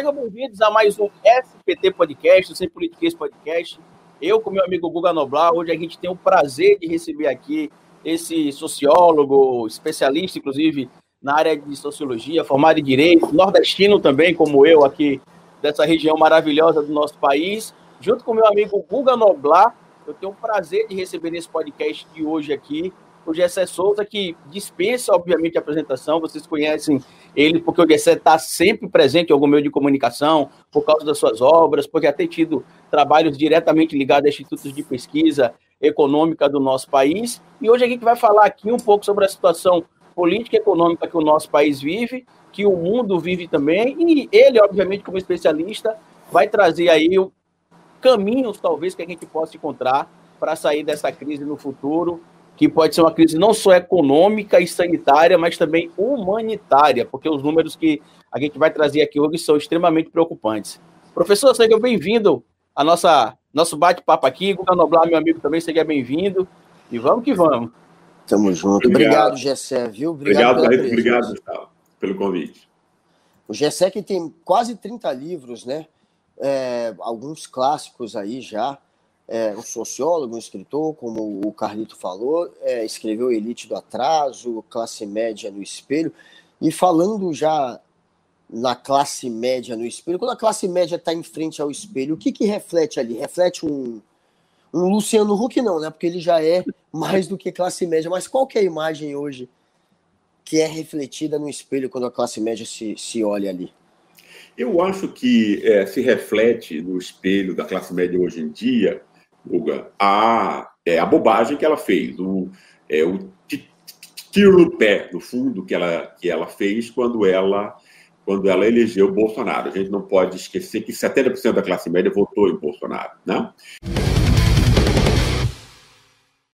Sejam bem-vindos a mais um SPT Podcast, Sem Politiquês Podcast. Eu com meu amigo Guga Noblar, hoje a gente tem o prazer de receber aqui esse sociólogo, especialista, inclusive, na área de sociologia, formado em direito, nordestino também, como eu, aqui dessa região maravilhosa do nosso país, junto com meu amigo Guga Noblar. Eu tenho o prazer de receber nesse podcast de hoje aqui o Gessé Souza, que dispensa, obviamente, a apresentação. Vocês conhecem ele porque o Gessé está sempre presente em algum meio de comunicação, por causa das suas obras, porque tem tido trabalhos diretamente ligados a institutos de pesquisa econômica do nosso país. E hoje a gente vai falar aqui um pouco sobre a situação política e econômica que o nosso país vive, que o mundo vive também, e ele, obviamente, como especialista, vai trazer aí caminhos, talvez, que a gente possa encontrar para sair dessa crise no futuro que pode ser uma crise não só econômica e sanitária, mas também humanitária, porque os números que a gente vai trazer aqui hoje são extremamente preocupantes. Professor, seja bem-vindo a nossa nosso bate-papo aqui. Guga Noblar, meu amigo, também seja bem-vindo. E vamos que vamos. Tamo junto. Obrigado, obrigado Gessé, viu? Obrigado, obrigado, obrigado Gustavo, pelo convite. O Gessé que tem quase 30 livros, né? É, alguns clássicos aí já é, um sociólogo, um escritor, como o Carlito falou, é, escreveu Elite do Atraso, Classe Média no Espelho, e falando já na classe média no espelho, quando a classe média está em frente ao espelho, o que, que reflete ali? Reflete um, um Luciano Huck, não, né? Porque ele já é mais do que classe média, mas qual que é a imagem hoje que é refletida no espelho quando a classe média se, se olha ali? Eu acho que é, se reflete no espelho da classe média hoje em dia Guga, a, é, a bobagem que ela fez, o, é, o tiro no pé, no fundo, que ela, que ela fez quando ela, quando ela elegeu Bolsonaro. A gente não pode esquecer que 70% da classe média votou em Bolsonaro, né?